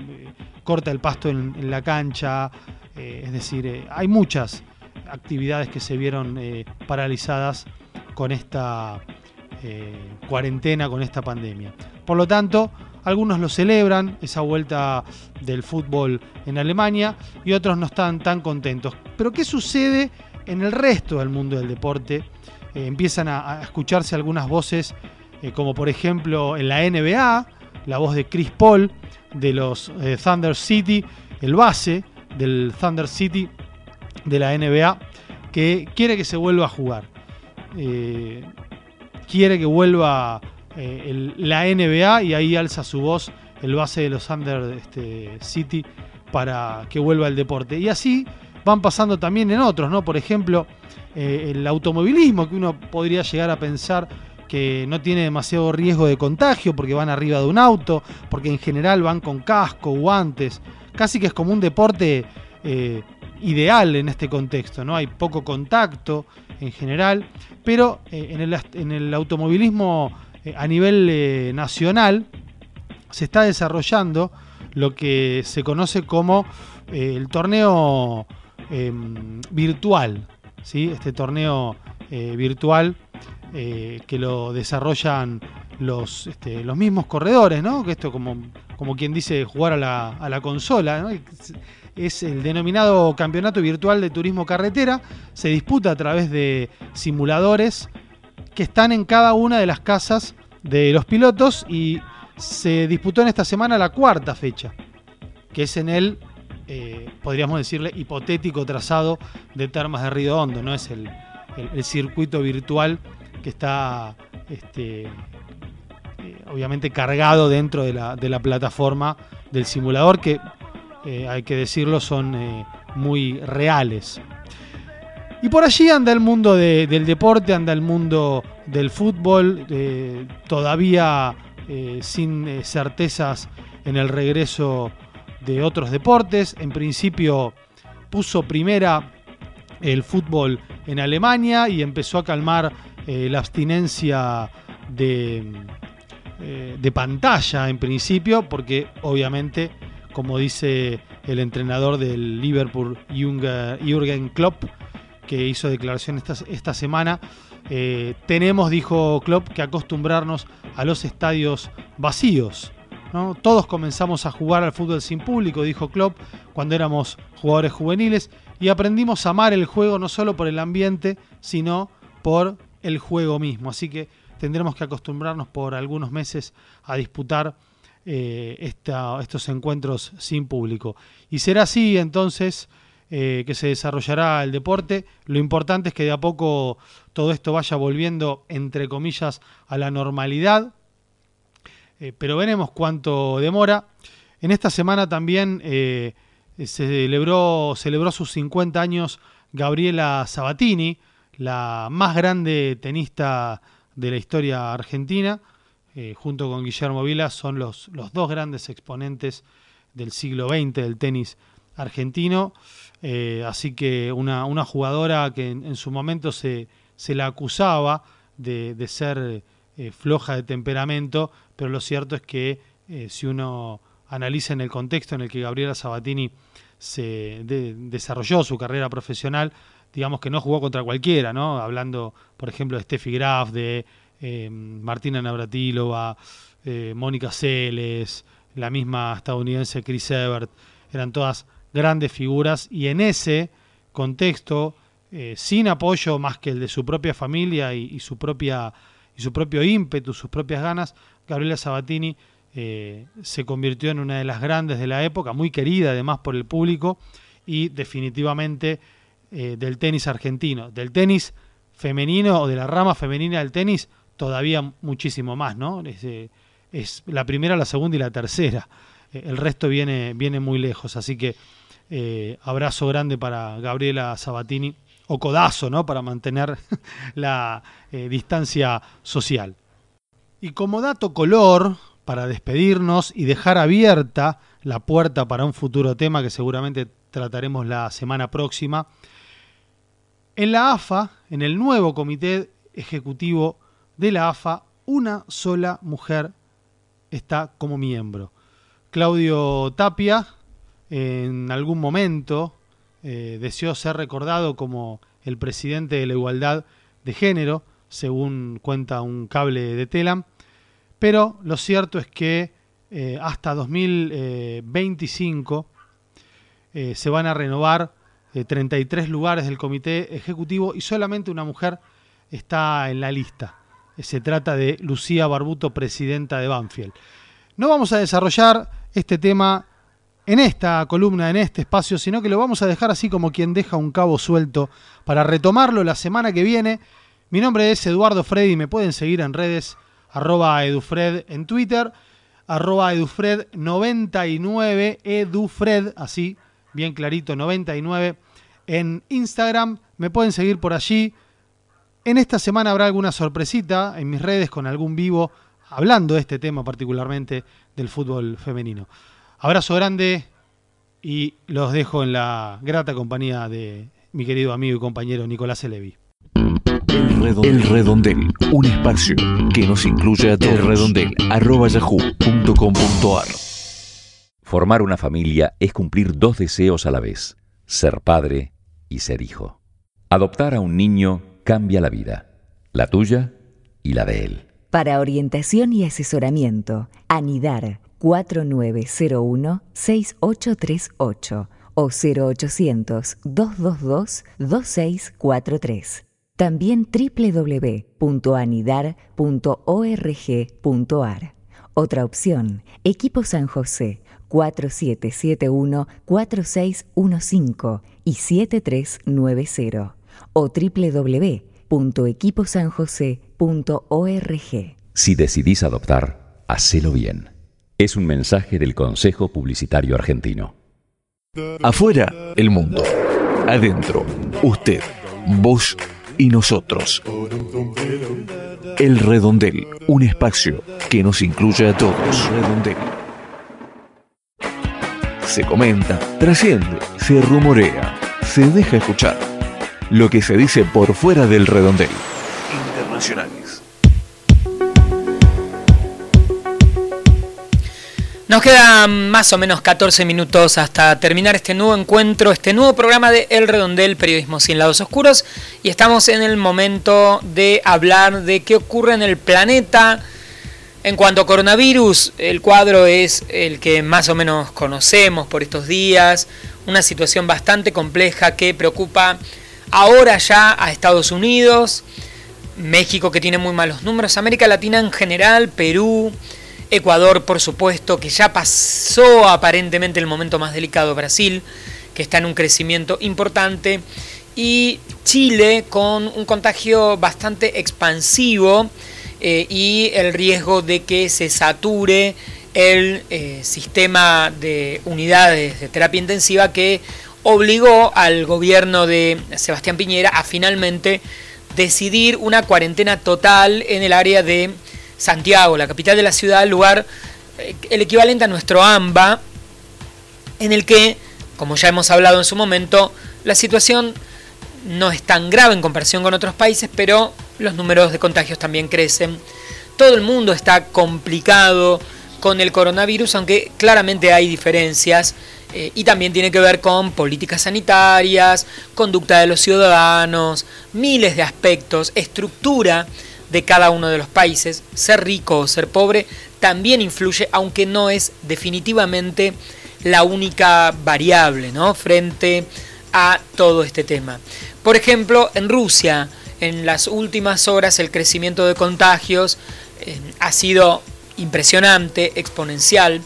corta el pasto en, la cancha, eh, es decir, hay muchas actividades que se vieron paralizadas con esta cuarentena, con esta pandemia. Por lo tanto, algunos lo celebran, esa vuelta del fútbol en Alemania, y otros no están tan contentos. Pero ¿qué sucede en el resto del mundo del deporte? empiezan a escucharse algunas voces como por ejemplo en la NBA, la voz de Chris Paul de los Thunder City, el base del Thunder City de la NBA, que quiere que se vuelva a jugar. quiere que vuelva la NBA y ahí alza su voz el base de los Thunder este, City para que vuelva el deporte. Y así van pasando también en otros, ¿no? Por ejemplo, eh, el automovilismo, que uno podría llegar a pensar que no tiene demasiado riesgo de contagio porque van arriba de un auto, porque en general van con casco, guantes, casi que es como un deporte eh, ideal en este contexto, ¿no? Hay poco contacto en general, pero eh, en, el, en, el, automovilismo a nivel nacional se está desarrollando lo que se conoce como eh, el torneo em, virtual, ¿sí? este torneo eh, virtual eh, que lo desarrollan los, este, los mismos corredores, ¿no? que esto como, como quien dice jugar a la, a la consola, es el denominado Campeonato Virtual de Turismo Carretera, se disputa a través de simuladores que están en cada una de las casas de los pilotos y se disputó en esta semana la cuarta fecha, que es en el, eh, podríamos decirle, hipotético trazado de Termas de Río Hondo, no es el, circuito virtual que está este, eh, obviamente cargado dentro de la, plataforma del simulador, que eh, hay que decirlo, son muy reales. Y por allí anda el mundo del deporte, anda el mundo del fútbol, todavía eh, sin eh, certezas en el regreso de otros deportes. En principio puso primera el fútbol en Alemania y empezó a calmar eh, la abstinencia de, de pantalla en principio, porque obviamente, como dice el entrenador del Liverpool, Jürgen Klopp, que hizo declaración esta, esta semana, eh, tenemos, dijo Klopp, que acostumbrarnos a los estadios vacíos. Todos comenzamos a jugar al fútbol sin público, dijo Klopp, cuando éramos jugadores juveniles, y aprendimos a amar el juego no solo por el ambiente, sino por el juego mismo. Así que tendremos que acostumbrarnos por algunos meses a disputar eh, estos encuentros sin público. Y será así entonces eh, que se desarrollará el deporte. Lo importante es que de a poco todo esto vaya volviendo, entre comillas, a la normalidad. Eh, pero veremos cuánto demora. En esta semana también eh, se celebró, sus 50 años Gabriela Sabatini, la más grande tenista de la historia argentina, junto con Guillermo Vila, son los, los dos grandes exponentes del siglo XX del tenis argentino. Eh, así que una, jugadora que en, su momento se, se, la acusaba de, ser eh, floja de temperamento, pero lo cierto es que eh, si uno analiza en el contexto en el que Gabriela Sabatini se desarrolló su carrera profesional, digamos que no jugó contra cualquiera, ¿no? Hablando, por ejemplo, de Steffi Graf, de Martina Navratilova, Mónica Celes, la misma estadounidense Chris Evert, eran todas grandes figuras y en ese contexto, eh, sin apoyo más que el de su propia familia y, su, propia, y su propio ímpetu, sus propias ganas, Gabriela Sabatini eh, se convirtió en una de las grandes de la época, muy querida además por el público y definitivamente eh, del tenis argentino, del tenis femenino o de la rama femenina del tenis, todavía muchísimo más, ¿no? Es, es la primera, la segunda y la tercera. el resto viene, viene muy lejos, así que eh, abrazo grande para Gabriela Sabatini, o codazo, ¿no? Para mantener la eh, distancia social. Y como dato color, para despedirnos y dejar abierta la puerta para un futuro tema que seguramente trataremos la semana próxima, en la AFA, en el nuevo comité ejecutivo de la AFA, una sola mujer está como miembro. Claudio Tapia, en algún momento eh, deseó ser recordado como el presidente de la igualdad de género, según cuenta un cable de Telam, pero lo cierto es que eh, hasta 2025 eh, se van a renovar 33 lugares del comité ejecutivo y solamente una mujer está en la lista. Se trata de Lucía Barbuto, presidenta de Banfield. No vamos a desarrollar este tema en esta columna, en este espacio, sino que lo vamos a dejar así como quien deja un cabo suelto para retomarlo la semana que viene. Mi nombre es Eduardo Freddy y me pueden seguir en redes arroba edufred en Twitter, arroba edufred99, edufred, así, bien clarito, 99 en Instagram. Me pueden seguir por allí. En esta semana habrá alguna sorpresita en mis redes con algún vivo hablando de este tema particularmente del fútbol femenino. Abrazo grande y los dejo en la grata compañía de mi querido amigo y compañero Nicolás Elevi. El redondel, un espacio que nos incluye a todos. El redondel, arroba yahoo.com.ar. Formar una familia es cumplir dos deseos a la vez, ser padre y ser hijo. Adoptar a un niño cambia la vida, la tuya y la de él. Para orientación y asesoramiento, anidar 4901-6838 o 0800-222-2643. También www.anidar.org.ar. Otra opción, Equipo San José 4771-4615 y 7390 o www.equiposanjose.org. Si decidís adoptar, hacelo bien. Es un mensaje del Consejo Publicitario Argentino. Afuera, el mundo. Adentro, usted, vos y nosotros. El redondel, un espacio que nos incluye a todos. Redondel. Se comenta, trasciende, se rumorea, se deja escuchar. Lo que se dice por fuera del redondel. Internacionales. Nos quedan más o menos 14 minutos hasta terminar este nuevo encuentro, este nuevo programa de El Redondel, Periodismo sin lados oscuros, y estamos en el momento de hablar de qué ocurre en el planeta. En cuanto a coronavirus, el cuadro es el que más o menos conocemos por estos días, una situación bastante compleja que preocupa ahora ya a Estados Unidos, México que tiene muy malos números, América Latina en general, Perú, Ecuador, por supuesto, que ya pasó aparentemente el momento más delicado, Brasil, que está en un crecimiento importante, y Chile con un contagio bastante expansivo eh, y el riesgo de que se sature el eh, sistema de unidades de terapia intensiva que obligó al gobierno de Sebastián Piñera a finalmente decidir una cuarentena total en el área de Santiago, la capital de la ciudad, lugar, eh, el equivalente a nuestro AMBA, en el que, como ya hemos hablado en su momento, la situación no es tan grave en comparación con otros países, pero los números de contagios también crecen. Todo el mundo está complicado con el coronavirus, aunque claramente hay diferencias. Eh, y también tiene que ver con políticas sanitarias, conducta de los ciudadanos, miles de aspectos, estructura de cada uno de los países, ser rico o ser pobre, también influye, aunque no es definitivamente la única variable ¿no? frente a todo este tema. Por ejemplo, en Rusia, en las últimas horas el crecimiento de contagios eh, ha sido impresionante, exponencial,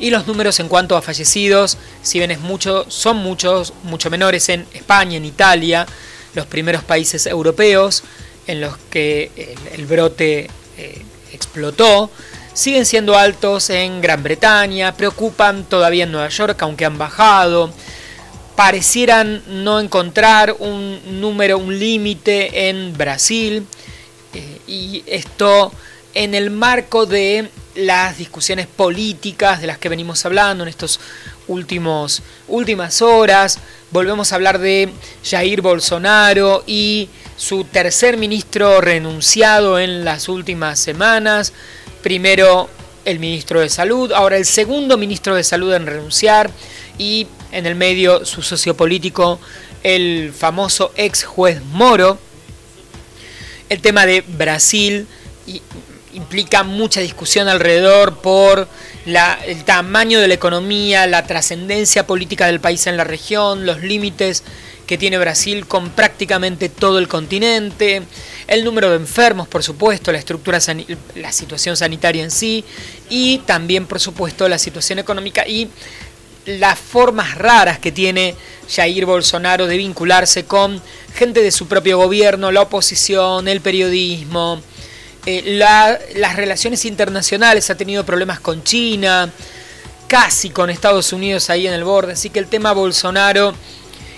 y los números en cuanto a fallecidos, si bien es mucho, son muchos, mucho menores en España, en Italia, los primeros países europeos, en los que el, brote eh, explotó, siguen siendo altos en Gran Bretaña, preocupan todavía en Nueva York, aunque han bajado, parecieran no encontrar un número, un límite en Brasil, eh, y esto en el marco de las discusiones políticas de las que venimos hablando en estos últimos últimas horas. Volvemos a hablar de Jair Bolsonaro y su tercer ministro renunciado en las últimas semanas. Primero el ministro de Salud, ahora el segundo ministro de Salud en renunciar y en el medio su socio político, el famoso ex juez Moro. El tema de Brasil implica mucha discusión alrededor por el tamaño de la economía, la trascendencia política del país en la región, los límites que tiene Brasil con prácticamente todo el continente, el número de enfermos, por supuesto, la estructura, la situación sanitaria en sí y también, por supuesto, la situación económica y las formas raras que tiene Jair Bolsonaro de vincularse con gente de su propio gobierno, la oposición, el periodismo, eh, las relaciones internacionales, ha tenido problemas con China, casi con Estados Unidos ahí en el borde, así que el tema Bolsonaro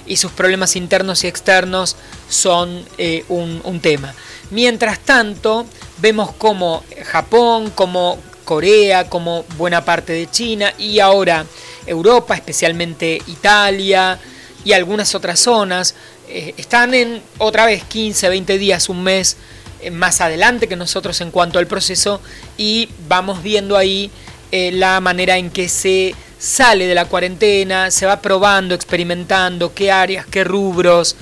y sus problemas internos y externos son eh, un, tema. Mientras tanto, vemos como Japón, como Corea, como buena parte de China y ahora Europa, especialmente Italia y algunas otras zonas, eh, están en otra vez 15, 20 días, un mes eh, más adelante que nosotros en cuanto al proceso y vamos viendo ahí la manera en que se sale de la cuarentena, se va probando, experimentando qué áreas, qué rubros,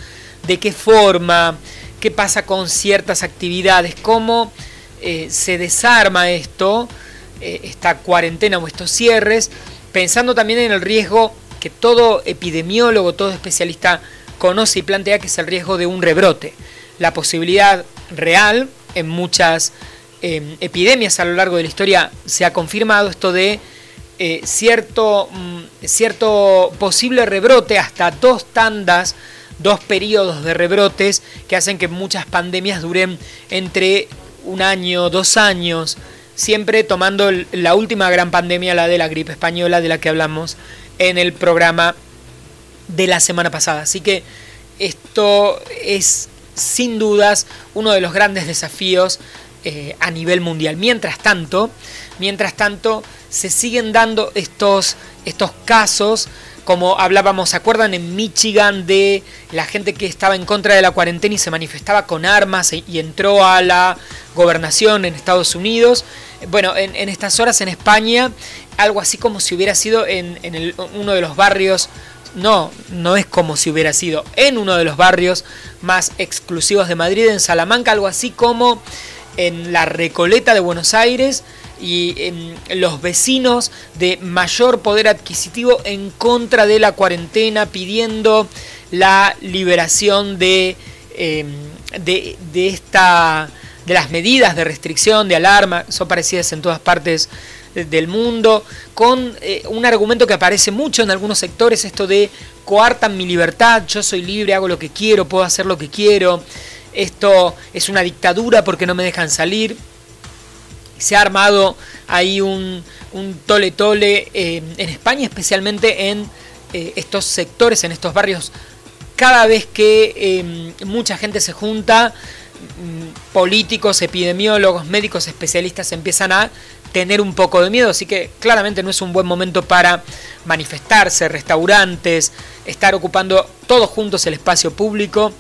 de qué forma, qué pasa con ciertas actividades, cómo se desarma esto, esta cuarentena o estos cierres, pensando también en el riesgo que todo epidemiólogo, todo especialista conoce y plantea que es el riesgo de un rebrote. La posibilidad real en muchas em, epidemias a lo largo de la historia se ha confirmado esto de eh, cierto, mm, cierto posible rebrote, hasta dos tandas, dos periodos de rebrotes que hacen que muchas pandemias duren entre un año, dos años, siempre tomando la última gran pandemia, la de la gripe española, de la que hablamos en el programa de la semana pasada. Así que esto es sin dudas uno de los grandes desafíos eh, a nivel mundial. Mientras tanto, mientras tanto, se siguen dando estos, estos casos como hablábamos, ¿se acuerdan en Michigan de la gente que estaba en contra de la cuarentena y se manifestaba con armas y entró a la gobernación en Estados Unidos? Bueno, en, estas horas en España, algo así como si hubiera sido en, uno de los barrios, no, no es como si hubiera sido en uno de los barrios más exclusivos de Madrid, en Salamanca, algo así como en la Recoleta de Buenos Aires y en los vecinos de mayor poder adquisitivo en contra de la cuarentena, pidiendo la liberación de, em, de, de esta de las medidas de restricción, de alarma, son parecidas en todas partes del mundo, con eh, un argumento que aparece mucho en algunos sectores, esto de coartan mi libertad, yo soy libre, hago lo que quiero, puedo hacer lo que quiero, esto es una dictadura porque no me dejan salir. Se ha armado ahí un, tole tole eh, en España, especialmente en eh, estos sectores, en estos barrios. Cada vez que mucha gente se junta, Mm, políticos, epidemiólogos, médicos, especialistas empiezan a tener un poco de miedo, así que claramente no es un buen momento para manifestarse, restaurantes, estar ocupando todos juntos el espacio público,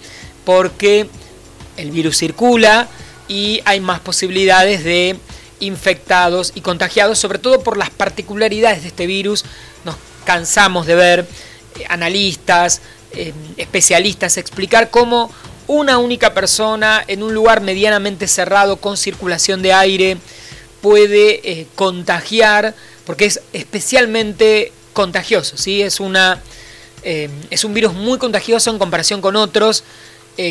porque el virus circula y hay más posibilidades de infectados y contagiados, sobre todo por las particularidades de este virus. Nos cansamos de ver eh, analistas, eh, especialistas explicar cómo una única persona en un lugar medianamente cerrado con circulación de aire puede eh, contagiar, porque es especialmente contagioso, ¿sí? es, una, es un virus muy contagioso en comparación con otros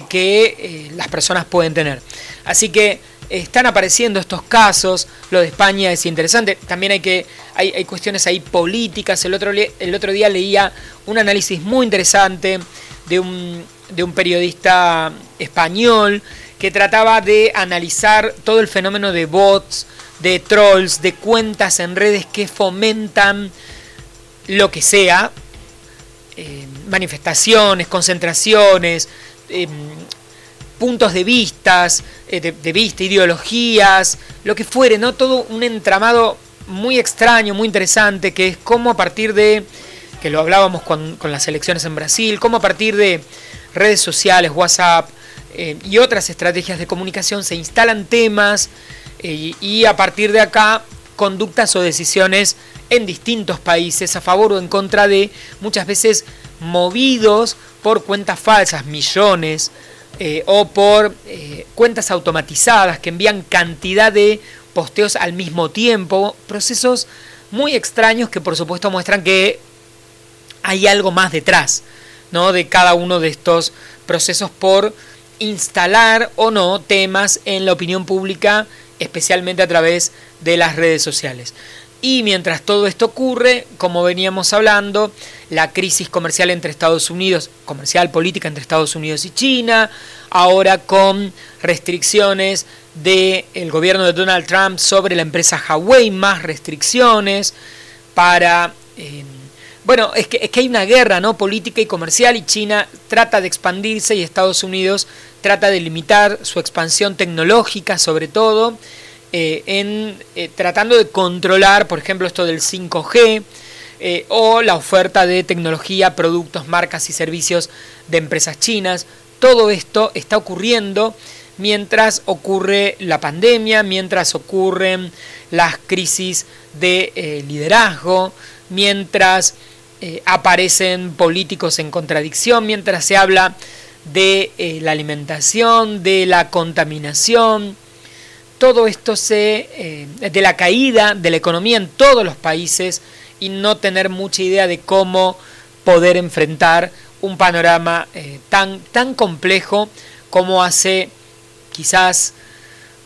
que las personas pueden tener. Así que están apareciendo estos casos, lo de España es interesante, también hay, que, hay, cuestiones ahí políticas, el otro, el otro día leía un análisis muy interesante de un de un periodista español que trataba de analizar todo el fenómeno de bots, de trolls, de cuentas en redes que fomentan lo que sea, eh, manifestaciones, concentraciones, em, puntos de vistas, eh, de, vista, ideologías, lo que fuere, ¿no? Todo un entramado muy extraño, muy interesante, que es cómo a partir de, que lo hablábamos con, las elecciones en Brasil, cómo a partir de redes sociales, WhatsApp eh, y otras estrategias de comunicación se instalan temas eh, y a partir de acá conductas o decisiones en distintos países a favor o en contra de, muchas veces movidos por cuentas falsas, millones, eh, o por cuentas automatizadas que envían cantidad de posteos al mismo tiempo, procesos muy extraños que por supuesto muestran que hay algo más detrás ¿no? de cada uno de estos procesos por instalar o no temas en la opinión pública, especialmente a través de las redes sociales. Y mientras todo esto ocurre, como veníamos hablando, la crisis comercial entre Estados Unidos, comercial política entre Estados Unidos y China, ahora con restricciones del gobierno de Donald Trump sobre la empresa Huawei, más restricciones para... Eh, bueno, es que, es que hay una guerra ¿no? política y comercial y China trata de expandirse y Estados Unidos trata de limitar su expansión tecnológica sobre todo, eh, en, eh, tratando de controlar, por ejemplo, esto del 5G eh, o la oferta de tecnología, productos, marcas y servicios de empresas chinas. Todo esto está ocurriendo mientras ocurre la pandemia, mientras ocurren las crisis de liderazgo, mientras aparecen políticos en contradicción, mientras se habla de la alimentación, de la contaminación, todo esto se, eh, de la caída de la economía en todos los países y no tener mucha idea de cómo poder enfrentar un panorama eh, tan, tan complejo como hace quizás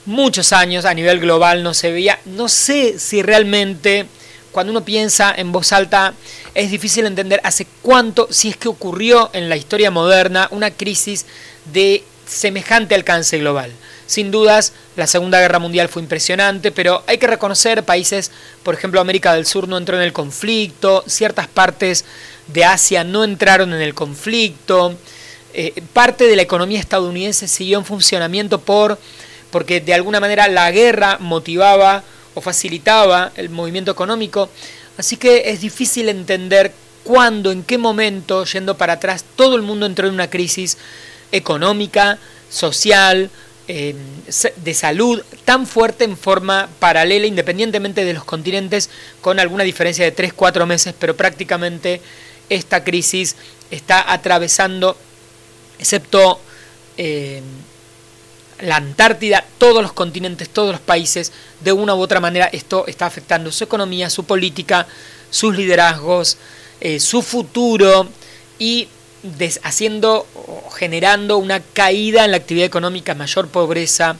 muchos años a nivel global no se veía. No sé si realmente cuando uno piensa en voz alta es difícil entender hace cuánto, si es que ocurrió en la historia moderna, una crisis de semejante alcance global. Sin dudas, la Segunda Guerra Mundial fue impresionante, pero hay que reconocer países, por ejemplo, América del Sur no entró en el conflicto, ciertas partes de Asia no entraron en el conflicto, eh, parte de la economía estadounidense siguió en funcionamiento por porque de alguna manera la guerra motivaba o facilitaba el movimiento económico, así que es difícil entender cuándo, en qué momento, yendo para atrás, todo el mundo entró en una crisis económica, social, eh, de salud tan fuerte en forma paralela, independientemente de los continentes, con alguna diferencia de 3-4 meses, pero prácticamente esta crisis está atravesando, excepto eh, la Antártida, todos los continentes, todos los países, de una u otra manera esto está afectando su economía, su política, sus liderazgos, eh, su futuro y haciendo o generando una caída en la actividad económica, mayor pobreza.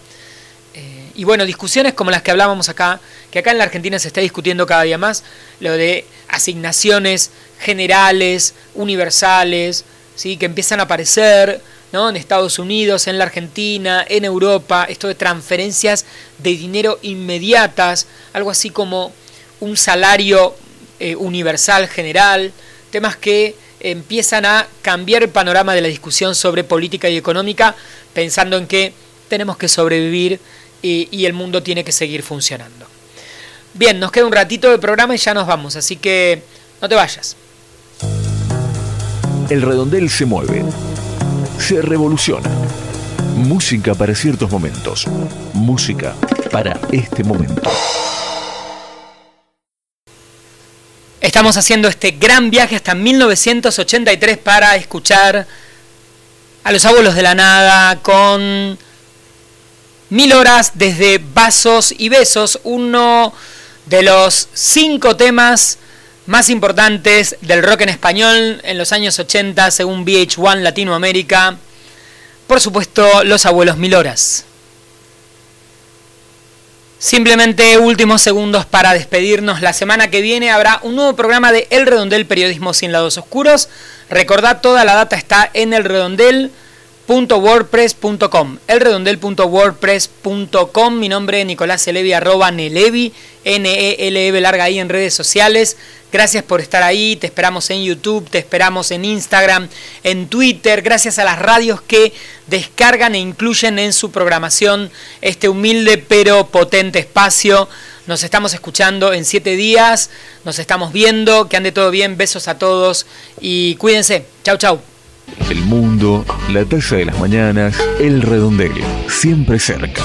Eh, y bueno, discusiones como las que hablábamos acá, que acá en la Argentina se está discutiendo cada día más, lo de asignaciones generales, universales, ¿sí? que empiezan a aparecer ¿no? en Estados Unidos, en la Argentina, en Europa, esto de transferencias de dinero inmediatas, algo así como un salario eh, universal general, temas que empiezan a cambiar el panorama de la discusión sobre política y económica, pensando en que tenemos que sobrevivir y, el mundo tiene que seguir funcionando. Bien, nos queda un ratito de programa y ya nos vamos, así que no te vayas. El redondel se mueve, se revoluciona. Música para ciertos momentos, música para este momento. Estamos haciendo este gran viaje hasta 1983 para escuchar a los abuelos de la nada con mil horas desde Vasos y Besos, uno de los cinco temas más importantes del rock en español en los años 80 según VH1 Latinoamérica. Por supuesto, los abuelos mil horas. Simplemente últimos segundos para despedirnos. La semana que viene habrá un nuevo programa de El Redondel Periodismo sin lados oscuros. Recordad, toda la data está en el redondel.wordpress.com. Elredondel.wordpress.com. Mi nombre es Nicolás Elevi, arroba Nelevi, N-E-L-E larga ahí en redes sociales. Gracias por estar ahí, te esperamos en YouTube, te esperamos en Instagram, en Twitter, gracias a las radios que descargan e incluyen en su programación este humilde pero potente espacio. Nos estamos escuchando en siete días, nos estamos viendo, que ande todo bien, besos a todos y cuídense. Chau, chau. El mundo, la taza de las mañanas, el redondel, siempre cerca.